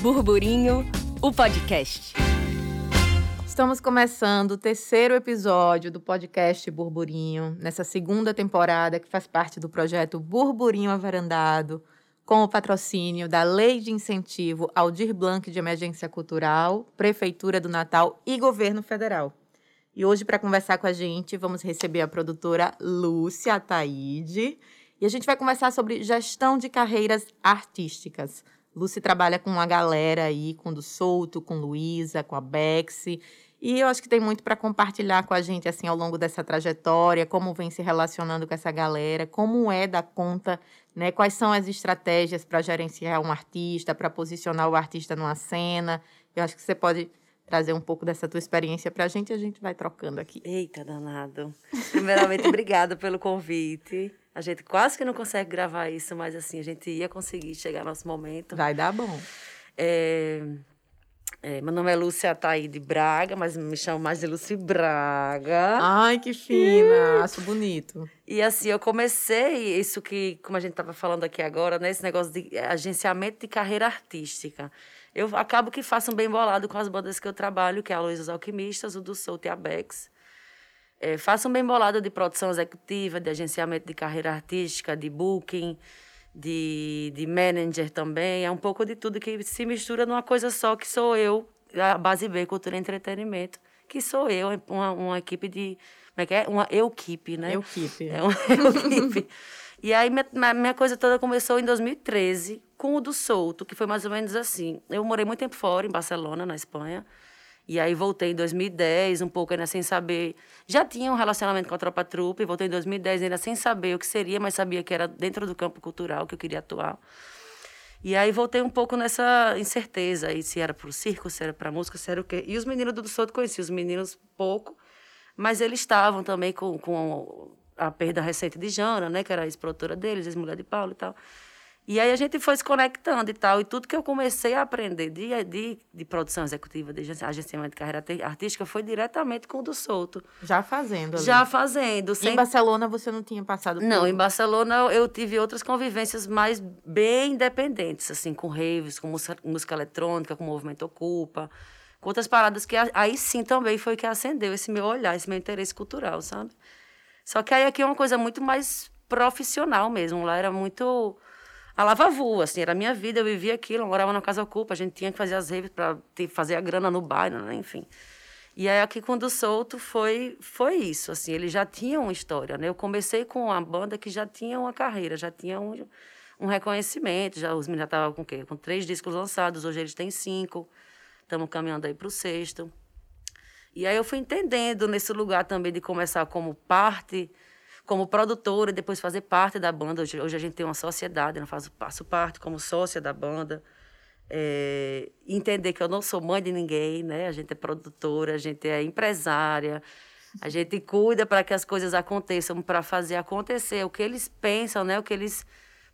Burburinho, o podcast. Estamos começando o terceiro episódio do podcast Burburinho, nessa segunda temporada que faz parte do projeto Burburinho Avarandado, com o patrocínio da Lei de Incentivo Aldir Blanc de Emergência Cultural, Prefeitura do Natal e Governo Federal. E hoje, para conversar com a gente, vamos receber a produtora Lúcia Ataíde. E a gente vai conversar sobre gestão de carreiras artísticas. Lúcia trabalha com uma galera aí, com o do com Luísa, com a Bexi. E eu acho que tem muito para compartilhar com a gente assim ao longo dessa trajetória, como vem se relacionando com essa galera, como é da conta, né? Quais são as estratégias para gerenciar um artista, para posicionar o artista numa cena. Eu acho que você pode trazer um pouco dessa tua experiência para a gente e a gente vai trocando aqui. Eita, danado. Primeiramente, obrigada pelo convite. A gente quase que não consegue gravar isso, mas assim, a gente ia conseguir chegar ao nosso momento. Vai dar bom. É, é, meu nome é Lúcia Ataíde Braga, mas me chamo mais de Lúcia Braga. Ai, que fina! Acho bonito. E assim, eu comecei isso que, como a gente estava falando aqui agora, né, esse negócio de agenciamento de carreira artística eu acabo que faço um bem bolado com as bandas que eu trabalho, que é a Luiz Alquimistas, o do Souto e a Bex. É, faço um bem bolado de produção executiva, de agenciamento de carreira artística, de booking, de, de manager também. É um pouco de tudo que se mistura numa coisa só, que sou eu, a base B, Cultura e Entretenimento, que sou eu, uma, uma equipe de... Como é que é? Uma equipe, né? Equipe. É uma equipe. E aí minha, minha coisa toda começou em 2013 com o do Souto, que foi mais ou menos assim. Eu morei muito tempo fora, em Barcelona, na Espanha. E aí voltei em 2010, um pouco ainda sem saber. Já tinha um relacionamento com a Tropa Trupe, voltei em 2010 ainda sem saber o que seria, mas sabia que era dentro do campo cultural que eu queria atuar. E aí voltei um pouco nessa incerteza aí, se era pro circo, se era pra música, se era o quê. E os meninos do Souto conheci, os meninos pouco, mas eles estavam também com, com a perda recente de Jana, né, que era a ex-produtora deles, ex-mulher de Paulo e tal. E aí a gente foi se conectando e tal. E tudo que eu comecei a aprender de, de, de produção executiva, de agenciamento de carreira artística, foi diretamente com o do Souto. Já fazendo. Ali. Já fazendo. Sem... Em Barcelona você não tinha passado por Não, em Barcelona eu tive outras convivências mais bem independentes, assim, com raves, com música, música eletrônica, com movimento Ocupa, com outras paradas que aí sim também foi que acendeu esse meu olhar, esse meu interesse cultural, sabe? Só que aí aqui é uma coisa muito mais profissional mesmo. Lá era muito a lava-vu, assim, era a minha vida, eu vivia aquilo, eu morava na casa ocupa, a gente tinha que fazer as raves para fazer a grana no bairro, né? enfim. E aí aqui quando Solto foi foi isso, assim, ele já tinha uma história, né? Eu comecei com uma banda que já tinha uma carreira, já tinha um, um reconhecimento, já os meninos já estavam com o quê? Com três discos lançados, hoje eles têm cinco, estamos caminhando aí para o sexto. E aí eu fui entendendo nesse lugar também de começar como parte, como produtora, e depois fazer parte da banda. Hoje, hoje a gente tem uma sociedade, eu faço, faço parte como sócia da banda. É, entender que eu não sou mãe de ninguém, né? A gente é produtora, a gente é empresária, a gente cuida para que as coisas aconteçam, para fazer acontecer o que eles pensam, né? O que eles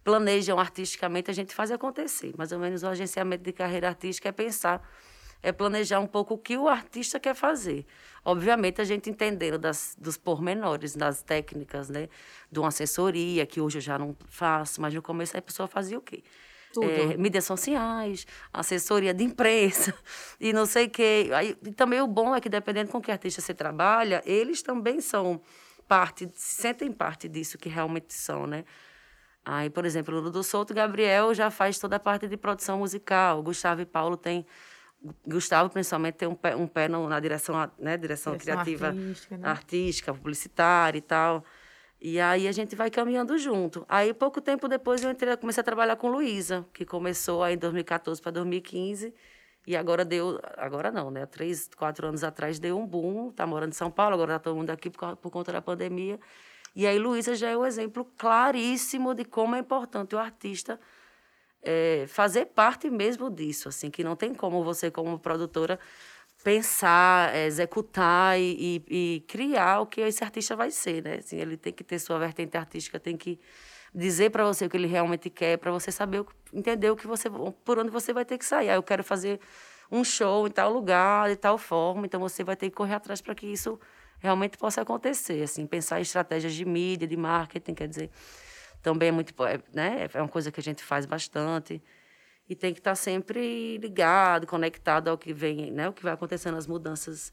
planejam artisticamente, a gente faz acontecer. Mais ou menos o agenciamento de carreira artística é pensar é planejar um pouco o que o artista quer fazer. Obviamente, a gente entendendo das, dos pormenores, das técnicas, né? De uma assessoria, que hoje eu já não faço, mas no começo a pessoa fazia o quê? É, mídias sociais, assessoria de imprensa e não sei o quê. Aí, e também o bom é que, dependendo com que artista você trabalha, eles também são parte, sentem parte disso que realmente são, né? Aí, por exemplo, o do Souto Gabriel já faz toda a parte de produção musical. O Gustavo e Paulo têm Gustavo, principalmente, tem um pé, um pé no, na direção, né, direção, direção criativa, artística, né? artística, publicitária e tal. E aí a gente vai caminhando junto. Aí, pouco tempo depois, eu entrei, comecei a trabalhar com Luísa, que começou aí em 2014 para 2015. E agora deu, agora não, né? Três, quatro anos atrás deu um boom. Tá morando em São Paulo, agora está todo mundo aqui por, por conta da pandemia. E aí Luísa já é o um exemplo claríssimo de como é importante o artista é, fazer parte mesmo disso, assim, que não tem como você, como produtora, pensar, executar e, e, e, criar o que esse artista vai ser, né? Assim, ele tem que ter sua vertente artística, tem que dizer para você o que ele realmente quer, para você saber, entender o que você, por onde você vai ter que sair. Ah, eu quero fazer um show em tal lugar, de tal forma, então você vai ter que correr atrás para que isso realmente possa acontecer, assim, pensar em estratégias de mídia, de marketing, quer dizer, também é muito, é, né? É uma coisa que a gente faz bastante. e tem que estar sempre ligado, conectado ao que vem, né? O que vai acontecendo, as mudanças.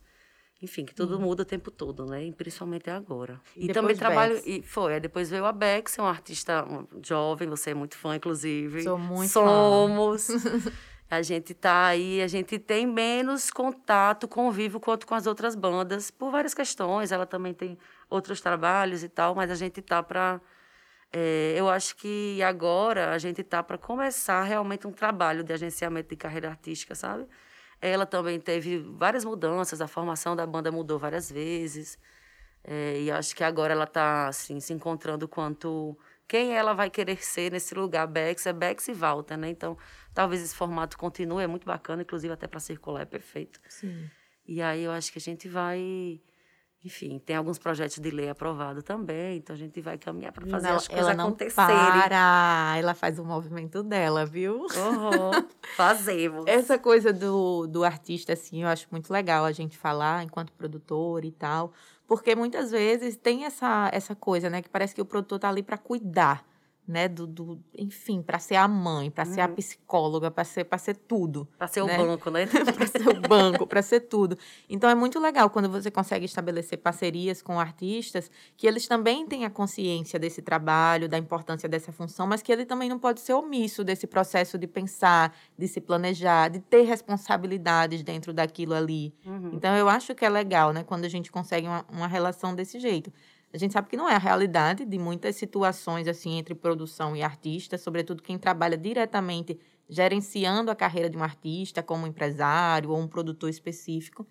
Enfim, que tudo uhum. muda o tempo todo, né? E principalmente agora. E, e também trabalho. Bex. E foi. Aí depois veio a Bex, é um artista jovem, você é muito fã, inclusive. Sou muito Somos. a gente tá aí, a gente tem menos contato, convívio quanto com as outras bandas, por várias questões. Ela também tem outros trabalhos e tal, mas a gente tá para é, eu acho que agora a gente está para começar realmente um trabalho de agenciamento de carreira artística, sabe? Ela também teve várias mudanças, a formação da banda mudou várias vezes. É, e acho que agora ela está assim, se encontrando quanto quem ela vai querer ser nesse lugar. Bex é Bex e Walter, né? Então, talvez esse formato continue, é muito bacana, inclusive até para circular é perfeito. Sim. E aí eu acho que a gente vai enfim, tem alguns projetos de lei aprovados também, então a gente vai caminhar para fazer não, as coisas ela acontecerem. Para, ela faz o movimento dela, viu? Uhum, fazemos. Essa coisa do, do artista, assim, eu acho muito legal a gente falar enquanto produtor e tal, porque muitas vezes tem essa, essa coisa, né, que parece que o produtor tá ali para cuidar né, do, do enfim, para ser a mãe, para uhum. ser a uhum. psicóloga, para ser para ser tudo, para ser né? o banco, né? para ser o banco, para ser tudo. Então é muito legal quando você consegue estabelecer parcerias com artistas que eles também têm a consciência desse trabalho, da importância dessa função, mas que ele também não pode ser omisso desse processo de pensar, de se planejar, de ter responsabilidades dentro daquilo ali. Uhum. Então eu acho que é legal, né, quando a gente consegue uma, uma relação desse jeito. A gente sabe que não é a realidade de muitas situações assim entre produção e artista, sobretudo quem trabalha diretamente gerenciando a carreira de um artista como empresário ou um produtor específico.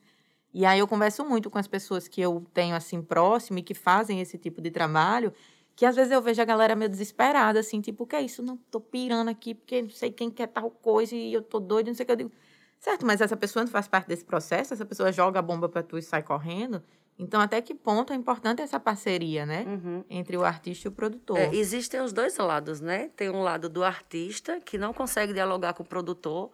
E aí eu converso muito com as pessoas que eu tenho assim próximo e que fazem esse tipo de trabalho, que às vezes eu vejo a galera meio desesperada, assim, tipo, o que é isso? Não tô pirando aqui porque não sei quem quer tal coisa e eu tô doido, não sei o que eu digo. Certo, mas essa pessoa não faz parte desse processo, essa pessoa joga a bomba para tu e sai correndo. Então, até que ponto é importante essa parceria, né? Uhum. Entre o artista e o produtor. É, existem os dois lados, né? Tem um lado do artista, que não consegue dialogar com o produtor,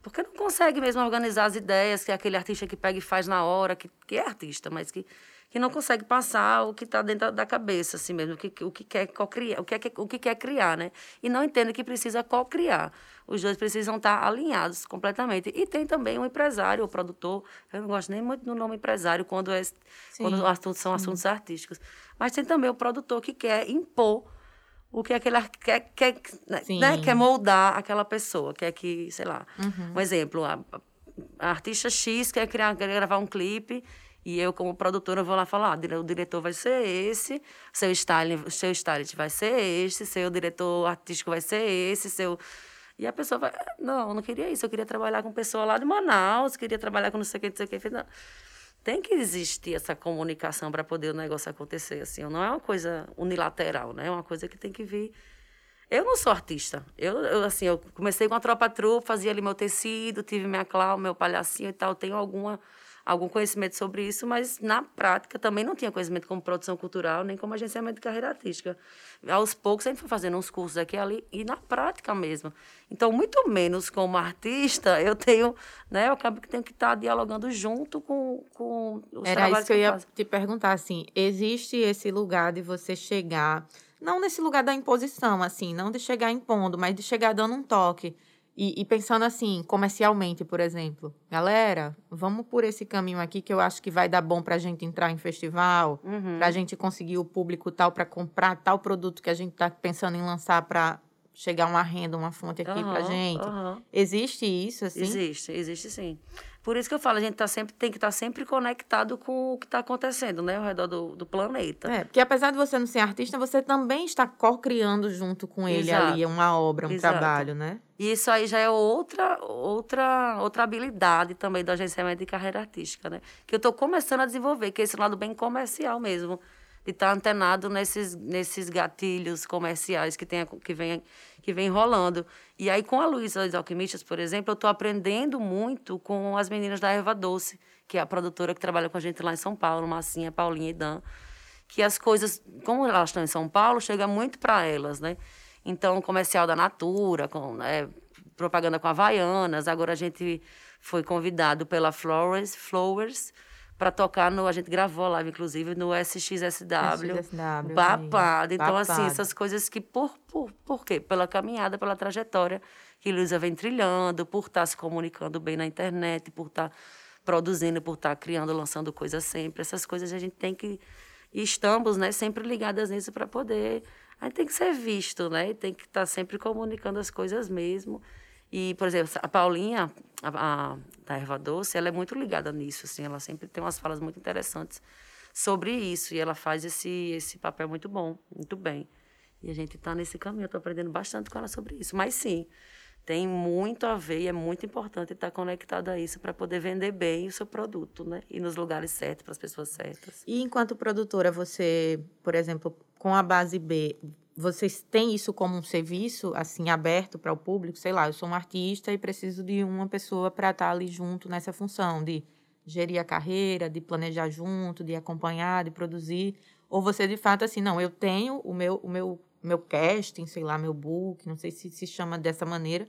porque não consegue mesmo organizar as ideias, que é aquele artista que pega e faz na hora, que, que é artista, mas que que não consegue passar o que está dentro da cabeça, assim mesmo, o que, o que quer criar o que, é, o que quer criar, né? E não entende que precisa co-criar. Os dois precisam estar tá alinhados completamente. E tem também um empresário, o produtor, eu não gosto nem muito do nome empresário quando, é, quando assuntos, são assuntos artísticos, mas tem também o produtor que quer impor o que aquele quer, quer, né, quer moldar aquela pessoa, quer que, sei lá, uhum. um exemplo, a, a artista X quer, criar, quer gravar um clipe e eu, como produtora, vou lá falar: ah, o diretor vai ser esse, seu styling, seu stylist vai ser esse, seu diretor artístico vai ser esse, seu. E a pessoa vai. Não, eu não queria isso. Eu queria trabalhar com pessoa lá de Manaus, queria trabalhar com não sei o que, não sei o que. Não. Tem que existir essa comunicação para poder o negócio acontecer. Assim. Não é uma coisa unilateral, né? É uma coisa que tem que vir. Eu não sou artista. Eu, eu assim, eu comecei com a tropa trupa, fazia ali meu tecido, tive minha clau, meu palhacinho e tal. Tenho alguma algum conhecimento sobre isso, mas na prática também não tinha conhecimento como produção cultural, nem como agenciamento de carreira artística. Aos poucos a gente foi fazendo uns cursos aqui e ali, e na prática mesmo. Então, muito menos como artista, eu tenho, né, eu acabo que tenho que estar dialogando junto com, com os Era trabalhos isso que eu ia te perguntar, assim, existe esse lugar de você chegar, não nesse lugar da imposição, assim, não de chegar impondo, mas de chegar dando um toque e, e, pensando assim, comercialmente, por exemplo, galera, vamos por esse caminho aqui que eu acho que vai dar bom para a gente entrar em festival, uhum. para a gente conseguir o público tal para comprar tal produto que a gente está pensando em lançar para chegar uma renda, uma fonte aqui uhum, para gente. Uhum. Existe isso assim? Existe, existe sim. Por isso que eu falo, a gente tá sempre, tem que estar tá sempre conectado com o que está acontecendo, né, ao redor do, do, planeta. É, porque apesar de você não ser artista, você também está co-criando junto com ele Exato. ali uma obra, um Exato. trabalho, né? E isso aí já é outra, outra, outra habilidade também do agenciamento de carreira artística, né? Que eu estou começando a desenvolver, que é esse lado bem comercial mesmo de estar tá antenado nesses, nesses gatilhos comerciais que, tem, que, vem, que vem rolando. E aí, com a Luísa das Alquimistas, por exemplo, eu estou aprendendo muito com as meninas da Erva Doce, que é a produtora que trabalha com a gente lá em São Paulo, Massinha, Paulinha e Dan. Que as coisas, como elas estão em São Paulo, chega muito para elas, né? Então, comercial da Natura, com né, propaganda com Havaianas. Agora a gente foi convidado pela Flowers, Flowers para tocar no. A gente gravou a live, inclusive, no SXSW. SXSW, babado. Então, assim, essas coisas que, por, por, por quê? Pela caminhada, pela trajetória que Luísa vem trilhando, por estar se comunicando bem na internet, por estar produzindo, por estar criando, lançando coisas sempre. Essas coisas a gente tem que. E estamos, né, sempre ligadas nisso para poder. Aí tem que ser visto, né? E tem que estar sempre comunicando as coisas mesmo. E, por exemplo, a Paulinha, a, a, da Erva Doce, ela é muito ligada nisso, assim, ela sempre tem umas falas muito interessantes sobre isso, e ela faz esse, esse papel muito bom, muito bem. E a gente está nesse caminho, eu estou aprendendo bastante com ela sobre isso. Mas sim, tem muito a ver e é muito importante estar conectado a isso para poder vender bem o seu produto, né? E nos lugares certos, para as pessoas certas. E enquanto produtora, você, por exemplo, com a base B, vocês têm isso como um serviço, assim, aberto para o público? Sei lá, eu sou um artista e preciso de uma pessoa para estar ali junto nessa função de gerir a carreira, de planejar junto, de acompanhar, de produzir. Ou você, de fato, assim, não, eu tenho o meu, o meu, meu casting, sei lá, meu book, não sei se se chama dessa maneira,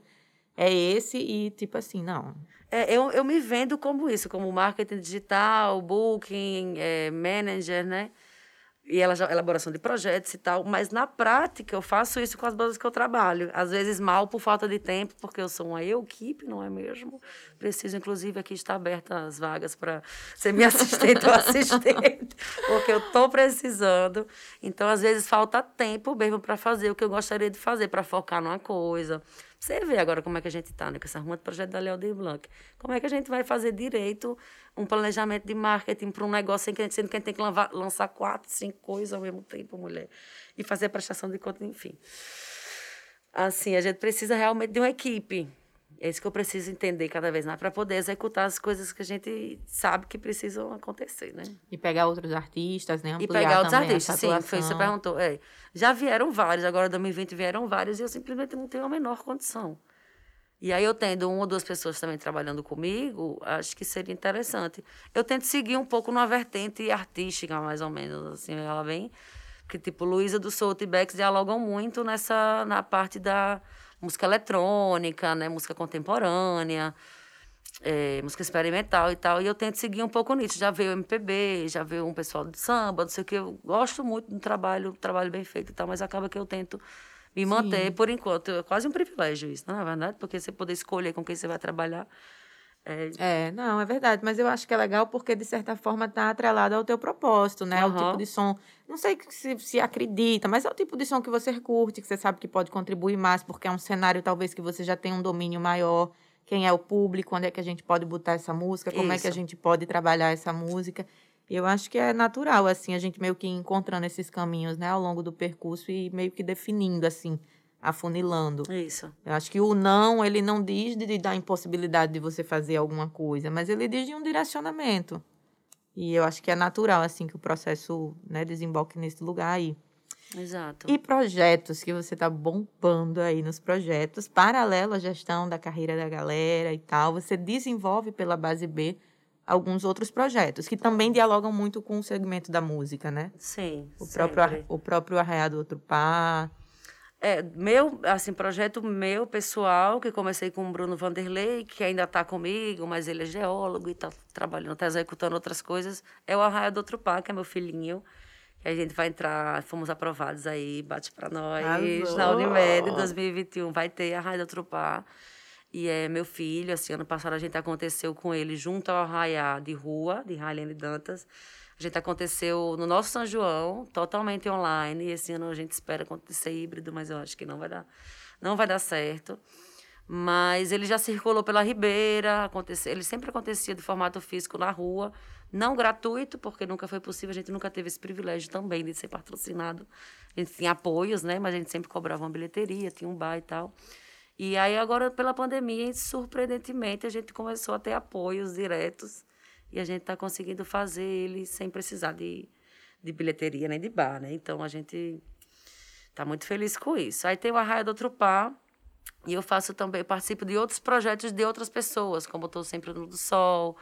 é esse e, tipo assim, não. É, eu, eu me vendo como isso, como marketing digital, booking, é, manager, né? E ela já, elaboração de projetos e tal, mas na prática eu faço isso com as bandas que eu trabalho. Às vezes mal por falta de tempo, porque eu sou uma equipe, não é mesmo? Preciso, inclusive, aqui estar aberta as vagas para ser minha assistente ou assistente, porque eu estou precisando. Então, às vezes, falta tempo mesmo para fazer o que eu gostaria de fazer, para focar numa coisa. Você vê agora como é que a gente está, né? Com esse arrumado projeto da Léo de Blanc. Como é que a gente vai fazer direito um planejamento de marketing para um negócio sem que a gente, sendo que a gente tem que lançar quatro, cinco coisas ao mesmo tempo, mulher? E fazer prestação de conta, enfim. Assim, a gente precisa realmente de uma equipe. É isso que eu preciso entender cada vez mais para poder executar as coisas que a gente sabe que precisam acontecer, né? E pegar outros artistas, né? Ampliar e pegar outros artistas, sim, foi isso que você perguntou. É, já vieram vários, agora em 2020 vieram vários e eu simplesmente não tenho a menor condição. E aí eu tendo uma ou duas pessoas também trabalhando comigo, acho que seria interessante. Eu tento seguir um pouco numa vertente artística, mais ou menos, assim, ela vem... Porque, tipo, Luísa do Souto e Bex dialogam muito nessa, na parte da música eletrônica, né? Música contemporânea, é, música experimental e tal. E eu tento seguir um pouco nisso. Já veio o MPB, já veio um pessoal de samba, não sei o que. Eu gosto muito do trabalho, trabalho bem feito e tal, mas acaba que eu tento me manter Sim. por enquanto. É quase um privilégio isso, não é verdade? Porque você poder escolher com quem você vai trabalhar. É... é... não, é verdade, mas eu acho que é legal porque, de certa forma, está atrelado ao teu propósito, né? Uhum. O tipo de som. Não sei se, se acredita, mas é o tipo de som que você curte, que você sabe que pode contribuir mais, porque é um cenário, talvez, que você já tem um domínio maior. Quem é o público, onde é que a gente pode botar essa música, como Isso. é que a gente pode trabalhar essa música. Eu acho que é natural, assim, a gente meio que encontrando esses caminhos, né, ao longo do percurso e meio que definindo, assim, afunilando. Isso. Eu acho que o não, ele não diz de, dar impossibilidade de você fazer alguma coisa, mas ele diz de um direcionamento. E eu acho que é natural, assim, que o processo né, desemboque nesse lugar aí. Exato. E projetos que você está bombando aí nos projetos, paralelo à gestão da carreira da galera e tal, você desenvolve pela base B alguns outros projetos que também dialogam muito com o segmento da música, né? Sim. O próprio o próprio Arraiado Outro Par. É, meu, assim, projeto meu, pessoal, que comecei com o Bruno Vanderlei, que ainda está comigo, mas ele é geólogo e está trabalhando, está executando outras coisas, é o Arraia do Outro Par, que é meu filhinho. Que a gente vai entrar, fomos aprovados aí, bate para nós, Alô. na Unimed 2021, vai ter Arraia do Outro Par. E é meu filho, assim, ano passado a gente aconteceu com ele junto ao Arraia de Rua, de Railene Dantas, a gente aconteceu no nosso São João, totalmente online. E esse ano a gente espera acontecer híbrido, mas eu acho que não vai dar, não vai dar certo. Mas ele já circulou pela Ribeira, aconteceu, ele sempre acontecia de formato físico na rua, não gratuito, porque nunca foi possível, a gente nunca teve esse privilégio também de ser patrocinado. A gente tinha apoios, né? Mas a gente sempre cobrava uma bilheteria, tinha um bar e tal. E aí agora pela pandemia, surpreendentemente, a gente começou a ter apoios diretos e a gente está conseguindo fazer ele sem precisar de, de bilheteria nem de bar, né? Então a gente está muito feliz com isso. Aí tem o Arraia do Par, e eu faço também, participo de outros projetos de outras pessoas, como estou sempre no do Sol.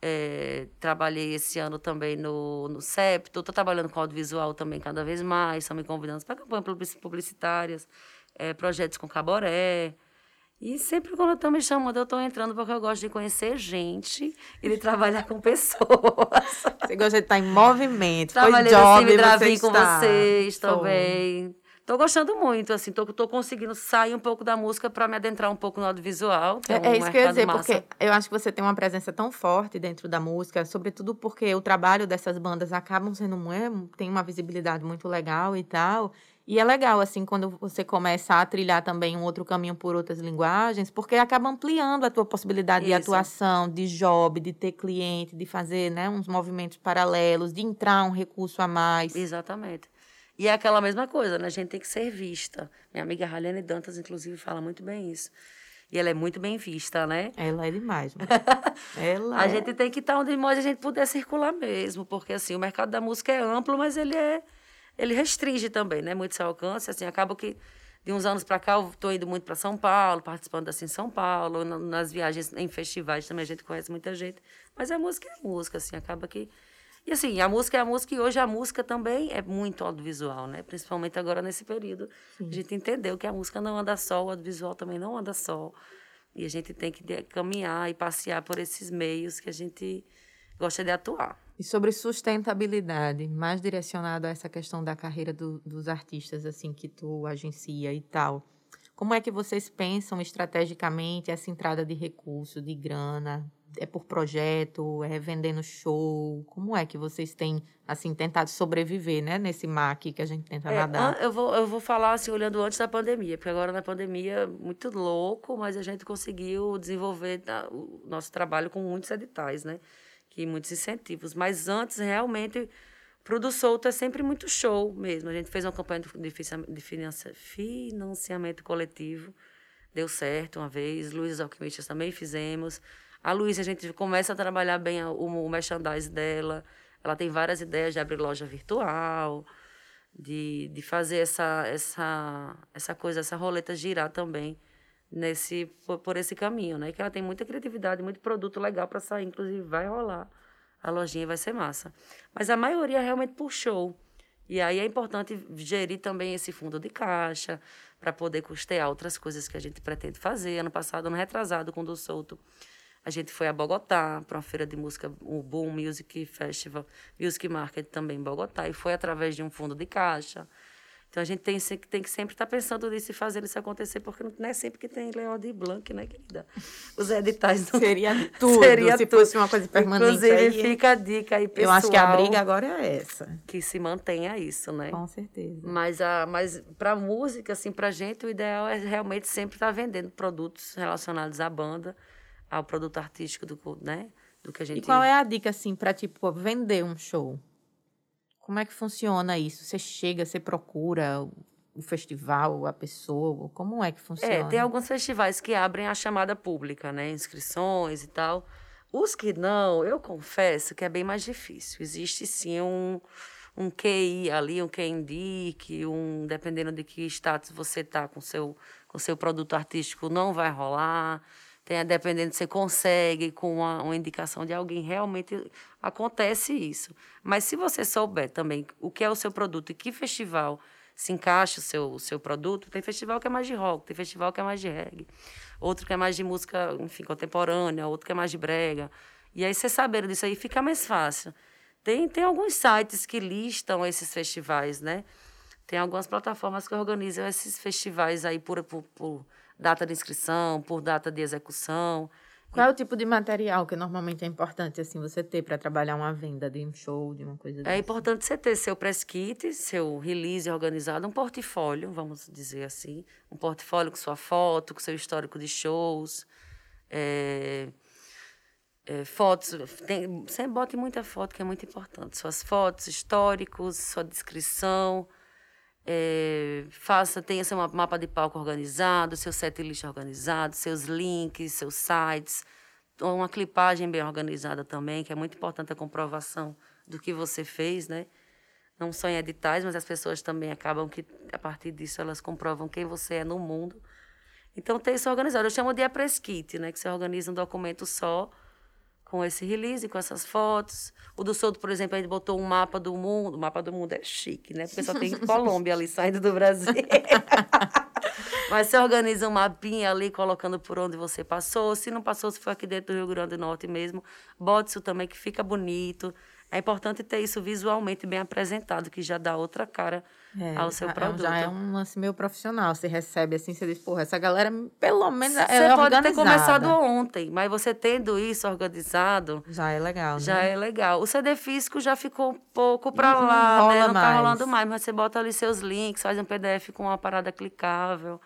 É, trabalhei esse ano também no, no Septo, estou trabalhando com audiovisual também cada vez mais, estão me convidando para campanhas publicitárias, é, projetos com caboré. E sempre quando estão me chamando, eu estou entrando porque eu gosto de conhecer gente e de trabalhar com pessoas. Você gosta de estar em movimento. Trabalhei Foi no job, Dravin você com está. vocês também. Tô gostando muito, assim, tô, tô conseguindo sair um pouco da música para me adentrar um pouco no audiovisual. É, É, é um isso que eu ia dizer, massa. porque eu acho que você tem uma presença tão forte dentro da música, sobretudo porque o trabalho dessas bandas acabam sendo mu- tem uma visibilidade muito legal e tal. E é legal, assim, quando você começa a trilhar também um outro caminho por outras linguagens, porque acaba ampliando a tua possibilidade de Isso. atuação, de job, de ter cliente, de fazer né, uns movimentos paralelos, de entrar um recurso a mais. Exatamente. E é aquela mesma coisa, né? A gente tem que ser vista. Minha amiga Raliane Dantas, inclusive, fala muito bem isso. E ela é muito bem vista, né? Ela é demais. mano. Ela A é. gente tem que estar onde mais a gente puder circular mesmo, porque assim, o mercado da música é amplo, mas ele é ele restringe também, né? Muito seu alcance, assim, acaba que de uns anos para cá eu tô indo muito para São Paulo, participando assim em São Paulo, na- nas viagens em festivais também a gente conhece muita gente, mas a música é música, assim, acaba que e assim, a música é a música e hoje a música também é muito audiovisual, né? Principalmente agora nesse período. A gente entendeu que a música não anda só, o audiovisual também não anda só. E a gente tem que caminhar e passear por esses meios que a gente gosta de atuar. E sobre sustentabilidade, mais direcionado a essa questão da carreira do- dos artistas, assim, que tu agencia e tal. Como é que vocês pensam estrategicamente essa entrada de recurso, de grana? É por projeto? É vendendo show? Como é que vocês têm, assim, tentado sobreviver, né? Nesse mar que a gente tenta É, nadar. eu, vou, eu vou falar assim, olhando antes da pandemia, porque agora na pandemia, muito louco, mas a gente conseguiu desenvolver tá, o nosso trabalho com muitos editais, né? Muitos incentivos. Mas antes, realmente, pro do Solto é sempre muito show mesmo. A gente fez uma campanha de, financiamento coletivo, deu certo uma vez. Luiz Alquimistas também fizemos. A Luísa, a gente começa a trabalhar bem o, o merchandise dela. Ela tem várias ideias de abrir loja virtual de, de fazer essa, essa, essa coisa, essa roleta girar também nesse por, por esse caminho, né? Que ela tem muita criatividade, muito produto legal para sair, inclusive vai rolar a lojinha vai ser massa. Mas a maioria realmente show. E aí é importante gerir também esse fundo de caixa para poder custear outras coisas que a gente pretende fazer. Ano passado, ano retrasado, com o Solto, a gente foi a Bogotá para uma feira de música, o Boom Music Festival, Music Market também em Bogotá, e foi através de um fundo de caixa. Então a gente tem, tem que sempre estar pensando nisso e fazendo isso acontecer, porque não, é sempre que tem Leão de Blanc, né, querida? Os editais não. Seria tudo, Seria se tudo. fosse uma coisa permanente. Inclusive, aí, fica a dica aí, eu pessoal. acho que a briga agora é essa. Que se mantenha isso, né? Com certeza. Mas, a, mas para música, assim, para gente, o ideal é realmente sempre estar vendendo produtos relacionados à banda, ao produto artístico do, né? do que a gente... E qual é a dica, assim, para, tipo, vender um show? Como é que funciona isso? Você chega, você procura o- festival, a pessoa? Como é que funciona? É, tem alguns festivais que abrem a chamada pública, né? Inscrições e tal. Os que não, eu confesso que é bem mais difícil. Existe sim um, um QI ali, um QI que um, dependendo de que status você tá com seu com seu produto artístico, não vai rolar. Tem, dependendo se você consegue, com uma, uma indicação de alguém, realmente acontece isso. Mas se você souber também o que é o seu produto e que festival se encaixa o seu, seu produto, tem festival que é mais de rock, tem festival que é mais de reggae, outro que é mais de música, enfim, contemporânea, outro que é mais de brega. E aí, você sabendo disso aí, fica mais fácil. Tem, tem alguns sites que listam esses festivais, né? Tem algumas plataformas que organizam esses festivais aí por, por, por data de inscrição, por data de execução. Qual é o tipo de material que normalmente é importante, assim, você ter para trabalhar uma venda de um show, de uma coisa É importante você ter seu press kit, seu release organizado, um portfólio, vamos dizer assim. Um portfólio com sua foto, com seu histórico de shows. É, é, fotos, tem, sempre bote muita foto, que é muito importante. Suas fotos, históricos, sua descrição. É, faça, tenha seu ma- mapa de palco organizado, seu setlist organizado, seus links, seus sites, uma clipagem bem organizada também, que é muito importante a comprovação do que você fez, né? Não só em editais, mas as pessoas também acabam que, a partir disso, elas comprovam quem você é no mundo. Então, ter isso organizado. Eu chamo de press kit, né? Que você organiza um documento só, com esse release, com essas fotos. O do Solto, por exemplo, a gente botou um mapa do mundo. O mapa do mundo é chique, né? Porque só tem Colômbia ali saindo do Brasil. Mas você organiza um mapinha ali, colocando por onde você passou. Se não passou, se for aqui dentro do Rio Grande do Norte mesmo, bote isso também, que fica bonito. É importante ter isso visualmente bem apresentado, que já dá outra cara é, ao seu produto. Já é um lance meio profissional. Você recebe assim, você diz, porra, essa galera, pelo menos, é Você pode organizada. ter começado ontem, mas você tendo isso organizado... Já é legal, Já né? é legal. O CD físico já ficou um pouco para lá, rola né? Não mais. tá rolando mais, mas você bota ali seus links, faz um PDF com uma parada clicável.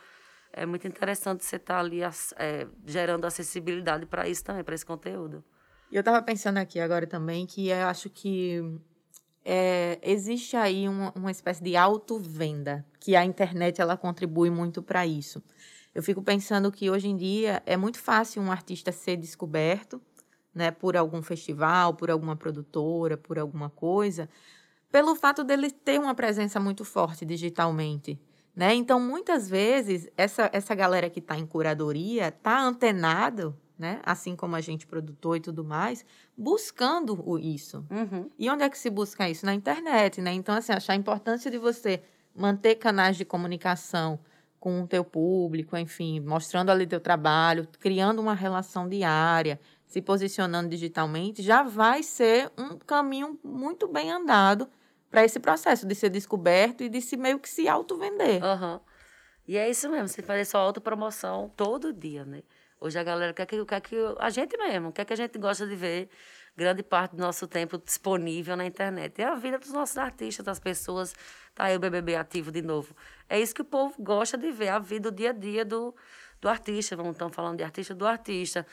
É muito interessante você estar tá ali é, gerando acessibilidade para isso também, para esse conteúdo. E eu estava pensando aqui agora também que eu acho que é, existe aí uma, uma espécie de auto-venda, que a internet ela contribui muito para isso. Eu fico pensando que hoje em dia é muito fácil um artista ser descoberto, né, por algum festival, por alguma produtora, por alguma coisa, pelo fato dele ter uma presença muito forte digitalmente. Né? Então, muitas vezes, essa, essa galera que está em curadoria está antenado né? Assim como a gente produtor e tudo mais, buscando o isso. Uhum. E onde é que se busca isso? Na internet, né? Então, assim, achar a importância de você manter canais de comunicação com o teu público, enfim, mostrando ali teu trabalho, criando uma relação diária, se posicionando digitalmente, já vai ser um caminho muito bem andado para esse processo de ser descoberto e de se meio que se auto-vender. Uhum. E é isso mesmo, você fazer sua autopromoção todo dia, né? Hoje a galera quer que, quer que a gente mesmo, quer que a gente gosta de ver grande parte do nosso tempo disponível na internet. É a vida dos nossos artistas, das pessoas. Tá aí o BBB ativo de novo. É isso que o povo gosta de ver, a vida, o dia a dia do, do artista. Vamos estão falando de artista do artista.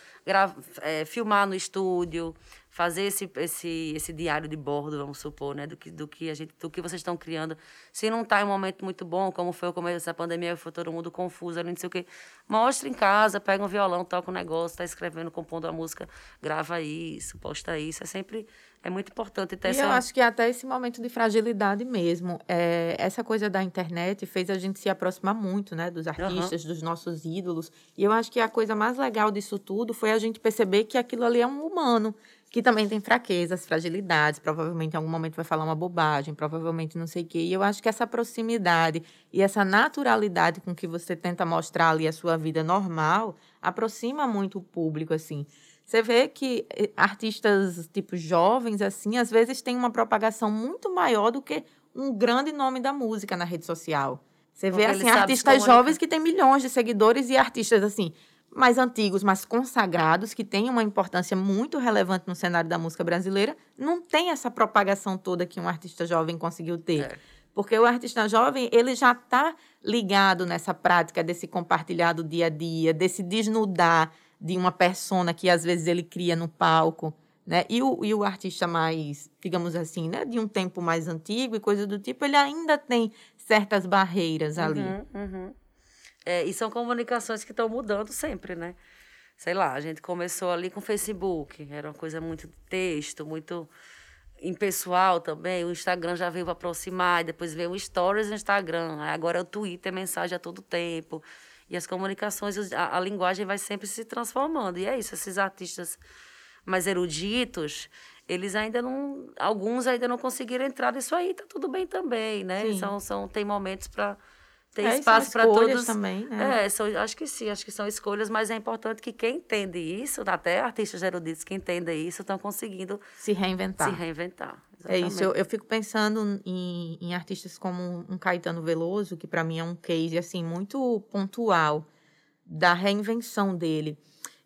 É, filmar no estúdio, fazer esse, esse, esse diário de bordo, vamos supor, né? Do que, do que, a gente, do que vocês estão criando. Se não está em um momento muito bom, como foi o começo dessa pandemia, foi todo mundo confuso, não sei o quê. Mostra em casa, pega um violão, toca um negócio, está escrevendo, compondo a música, grava isso, posta isso. É sempre é muito importante ter e essa... eu acho que até esse momento de fragilidade mesmo, é, essa coisa da internet fez a gente se aproximar muito, né, dos artistas, uhum. dos nossos ídolos. E eu acho que a coisa mais legal disso tudo foi a gente perceber que aquilo ali é um humano, que também tem fraquezas, fragilidades, provavelmente em algum momento vai falar uma bobagem, provavelmente não sei o quê. E eu acho que essa proximidade e essa naturalidade com que você tenta mostrar ali a sua vida normal aproxima muito o público, assim. Você vê que eh, artistas tipo jovens, assim, às vezes têm uma propagação muito maior do que um grande nome da música na rede social. Você vê, assim, artistas jovens que têm milhões de seguidores e artistas, assim, mais antigos, mais consagrados, que têm uma importância muito relevante no cenário da música brasileira, não tem essa propagação toda que um artista jovem conseguiu ter. É. Porque o artista jovem, ele já está ligado nessa prática desse compartilhar do dia a dia, desse desnudar de uma persona que às vezes ele cria no palco. Né? E, o, e o artista mais, digamos assim, né, de um tempo mais antigo e coisa do tipo, ele ainda tem certas barreiras ali. Uhum, uhum. É, e são comunicações que estão mudando sempre, né? Sei lá, a gente começou ali com o Facebook, era uma coisa muito de texto, muito impessoal também. O Instagram já veio aproximar, depois veio o Stories no Instagram, agora é o Twitter, mensagem a todo tempo. E as comunicações, a, a linguagem vai sempre se transformando. E é isso, esses artistas mais eruditos, eles ainda não. Alguns ainda não conseguiram entrar nisso aí, tá tudo bem também, né? São, são, tem momentos para tem é, espaço para todos também, né? É, são, acho que sim, acho que são escolhas, mas é importante que quem entende isso, até artistas eruditos que entendem isso, estão conseguindo se reinventar. Se reinventar. Exatamente. É isso, eu, eu fico pensando em, em, artistas como um Caetano Veloso, que para mim é um case assim muito pontual da reinvenção dele.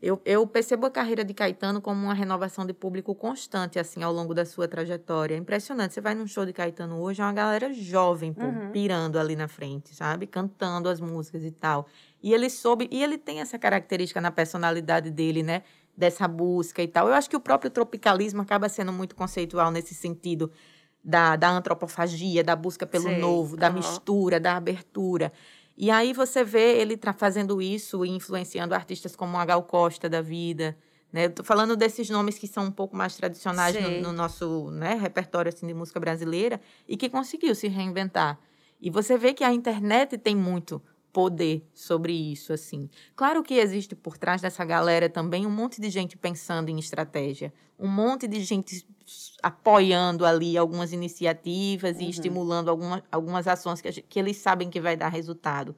Eu, eu, percebo a carreira de Caetano como uma renovação de público constante, assim, ao longo da sua trajetória. É impressionante. Você vai num show de Caetano hoje, é uma galera jovem, pô, uhum. pirando ali na frente, sabe? Cantando as músicas e tal. E ele soube, e ele tem essa característica na personalidade dele, né? Dessa busca e tal. Eu acho que o próprio tropicalismo acaba sendo muito conceitual nesse sentido da, da antropofagia, da busca pelo Sim. novo, da uhum. mistura, da abertura. E aí você vê ele fazendo isso e influenciando artistas como a Gal Costa da vida. Né? Eu tô falando desses nomes que são um pouco mais tradicionais no, no, nosso né, repertório assim, de música brasileira e que conseguiu se reinventar. E você vê que a internet tem muito poder sobre isso, assim. Claro que existe por trás dessa galera também um monte de gente pensando em estratégia, um monte de gente apoiando ali algumas iniciativas uhum. e estimulando alguma, algumas ações que, que eles sabem que vai dar resultado.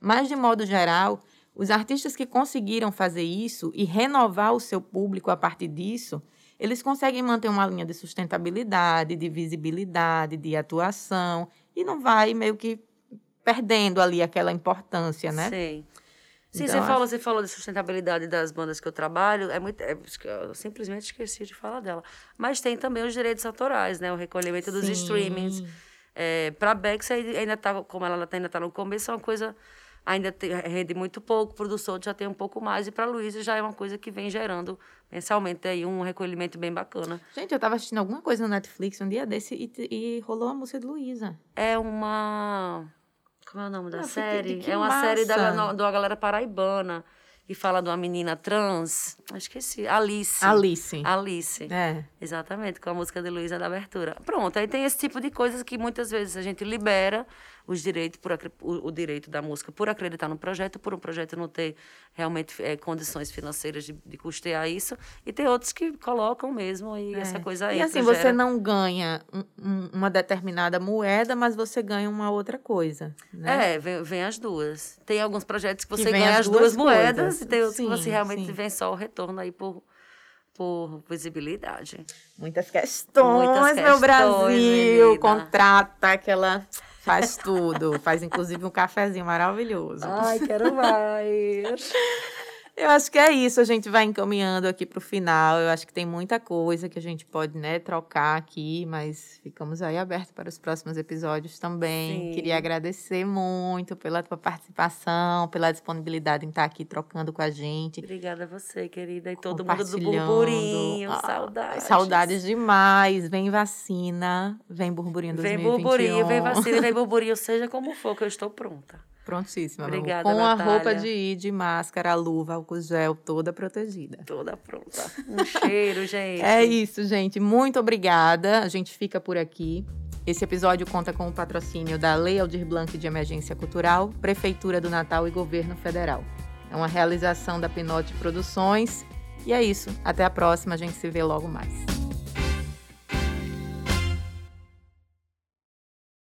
Mas, de modo geral, os artistas que conseguiram fazer isso e renovar o seu público a partir disso, eles conseguem manter uma linha de sustentabilidade, de visibilidade, de atuação, e não vai meio que perdendo ali aquela importância, né? Sim. Sim, Então, você, falou, você falou de sustentabilidade das bandas que eu trabalho, é muito, é, eu simplesmente esqueci de falar dela. Mas tem também os direitos autorais, né? O recolhimento dos Sim. streamings. É, para a Bex ainda tá, como ela ainda está no começo, é uma coisa ainda te- rende muito pouco, para o Souto já tem um pouco mais, e para a Luísa já é uma coisa que vem gerando mensalmente aí um recolhimento bem bacana. Gente, eu tava assistindo alguma coisa no Netflix um dia desse e, e rolou a música de Luísa. É uma. Como é o nome da fiquei- série? que é uma série da, massa. no- de uma galera paraibana que fala de uma menina trans. Eu esqueci. Alice. Alice. Alice. É. Exatamente, com a música de Luísa da abertura. Pronto, aí tem esse tipo de coisas que muitas vezes a gente libera os direitos por, o, o direito da música por acreditar no projeto, por um projeto não ter realmente eh, condições financeiras de, de custear isso, e tem outros que colocam mesmo e essa coisa aí. É. E assim, você não ganha um- um- uma determinada moeda, mas você ganha uma outra coisa. Né? É, vem, vem as duas. Tem alguns projetos que Que você vem ganha as as duas, duas moedas coisas. e tem outros Sim, que você realmente sim. vem só o retorno aí por, por visibilidade. Muitas questões, Muitas meu questões, Brasil. menina. Contrata que ela faz tudo. faz inclusive um cafezinho maravilhoso. Ai, quero mais. Eu acho que é isso, a gente vai encaminhando aqui para o final. Eu acho que tem muita coisa que a gente pode né, trocar aqui, mas ficamos aí abertos para os próximos episódios também. Sim. Queria agradecer muito pela tua participação, pela disponibilidade em estar aqui trocando com a gente. Obrigada a você, querida, e todo mundo do burburinho. Ah, saudades. Saudades demais. Vem vacina, vem burburinho Vem 2021. burburinho, vem vacina, vem burburinho, seja como for, que eu estou pronta. Prontíssima. Obrigada, Com a Natália. roupa de ir, de máscara, a luva, álcool gel, toda protegida. Toda pronta. Um cheiro, gente. É isso, gente. Muito obrigada. A gente fica por aqui. Esse episódio conta com o patrocínio da Lei Aldir Blanc de Emergência Cultural, Prefeitura do Natal e Governo Federal. É uma realização da Pinote Produções. E é isso. Até a próxima. A gente se vê logo mais.